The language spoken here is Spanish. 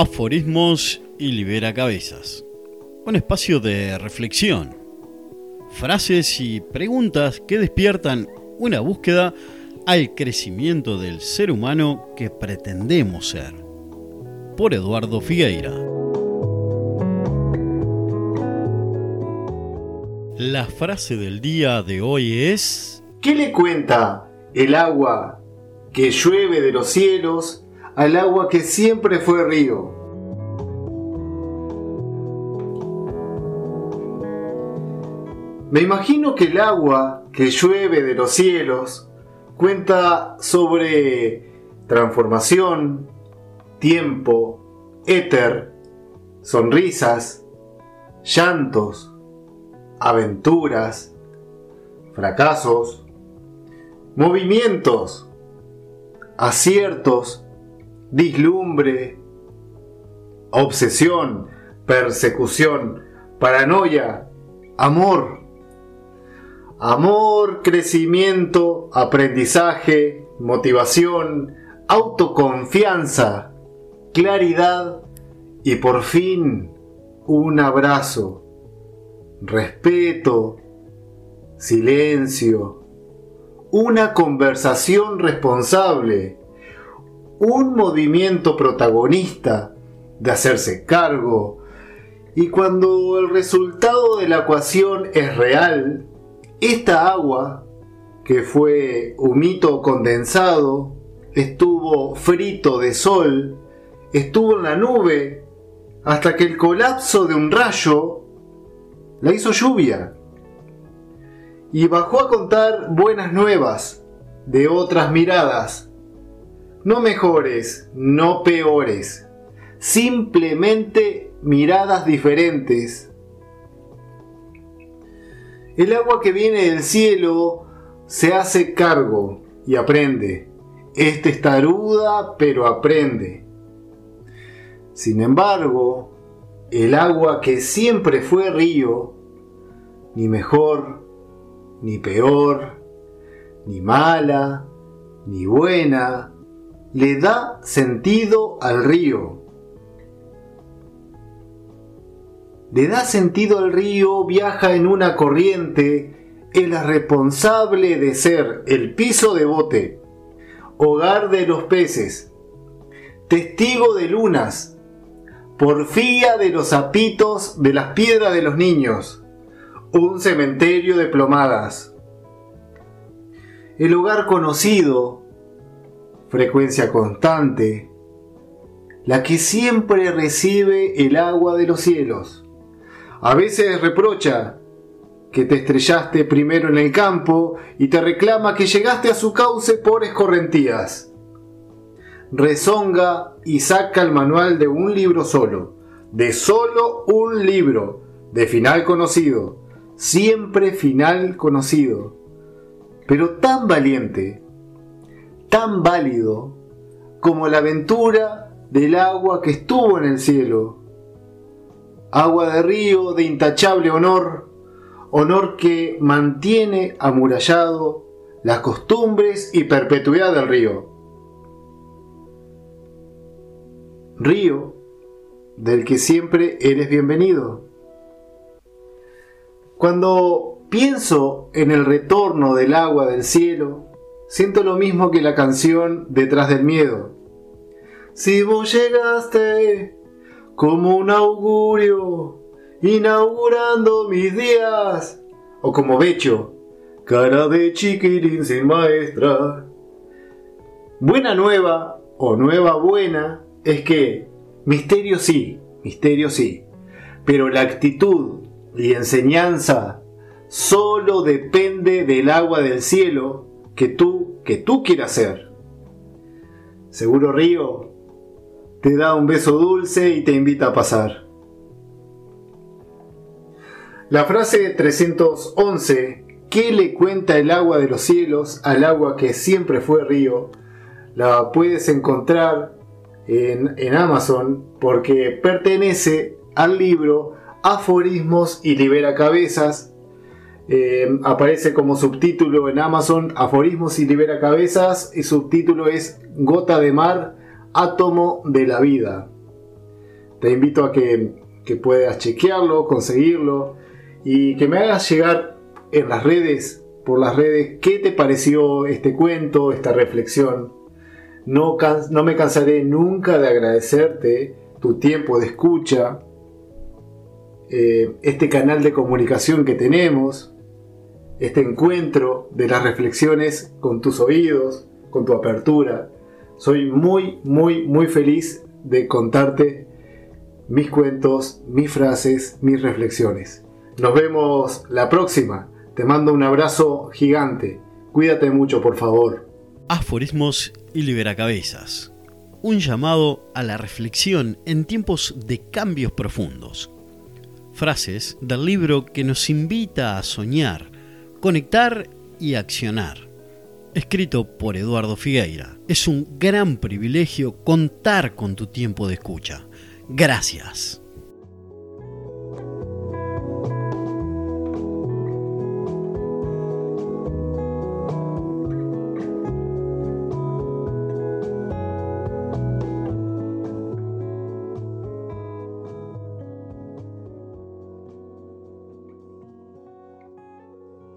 Aforismos y Libera Cabezas. Un espacio de reflexión, frases y preguntas que despiertan una búsqueda al crecimiento del ser humano que pretendemos ser. Por Eduardo Figueira. La frase del día de hoy es... ¿Qué le cuenta el agua que llueve de los cielos al agua que siempre fue río. Me imagino que el agua que llueve de los cielos cuenta sobre transformación, tiempo, éter, sonrisas, llantos, aventuras, fracasos, movimientos, aciertos dislumbre, obsesión, persecución, paranoia, amor. Amor, crecimiento, aprendizaje, motivación, autoconfianza, claridad y por fin un abrazo, respeto, silencio, una conversación responsable, un movimiento protagonista de hacerse cargo. Y cuando el resultado de la ecuación es real, esta agua, que fue humito condensado, estuvo frito de sol, estuvo en la nube, hasta que el colapso de un rayo la hizo lluvia. Y bajó a contar buenas nuevas de otras miradas no mejores, no peores. Simplemente miradas diferentes. El agua que viene del cielo se hace cargo y aprende. Es taruda, pero aprende. Sin embargo, el agua que siempre fue río, ni mejor, ni peor, ni mala, ni buena, le da sentido al río. Le da sentido al río, viaja en una corriente, es la responsable de ser el piso de bote, hogar de los peces, testigo de lunas, porfía de los apitos de las piedras de los niños, un cementerio de plomadas. El hogar conocido frecuencia constante, la que siempre recibe el agua de los cielos. A veces reprocha que te estrellaste primero en el campo y te reclama que llegaste a su cauce por escorrentías. Rezonga y saca el manual de un libro solo, de solo un libro, de final conocido, siempre final conocido, pero tan valiente tan válido como la aventura del agua que estuvo en el cielo. Agua de río de intachable honor, honor que mantiene amurallado las costumbres y perpetuidad del río. Río del que siempre eres bienvenido. Cuando pienso en el retorno del agua del cielo, Siento lo mismo que la canción Detrás del Miedo. Si vos llegaste como un augurio, inaugurando mis días, o como Becho, cara de chiquirín sin maestra. Buena nueva, o nueva buena, es que misterio sí, misterio sí, pero la actitud y enseñanza solo depende del agua del cielo que tú, que tú quieras ser. Seguro Río te da un beso dulce y te invita a pasar. La frase 311, ¿qué le cuenta el agua de los cielos al agua que siempre fue río? La puedes encontrar en, en Amazon porque pertenece al libro Aforismos y Libera Cabezas eh, aparece como subtítulo en Amazon Aforismos y Libera Cabezas y subtítulo es Gota de Mar, Átomo de la Vida. Te invito a que, que puedas chequearlo, conseguirlo y que me hagas llegar en las redes, por las redes, qué te pareció este cuento, esta reflexión. No, no me cansaré nunca de agradecerte tu tiempo de escucha, eh, este canal de comunicación que tenemos, este encuentro de las reflexiones con tus oídos, con tu apertura. Soy muy, muy, muy feliz de contarte mis cuentos, mis frases, mis reflexiones. Nos vemos la próxima. Te mando un abrazo gigante. Cuídate mucho, por favor. Aforismos y liberacabezas. Un llamado a la reflexión en tiempos de cambios profundos. Frases del libro que nos invita a soñar, conectar y accionar. Escrito por Eduardo Figueira. Es un gran privilegio contar con tu tiempo de escucha. Gracias.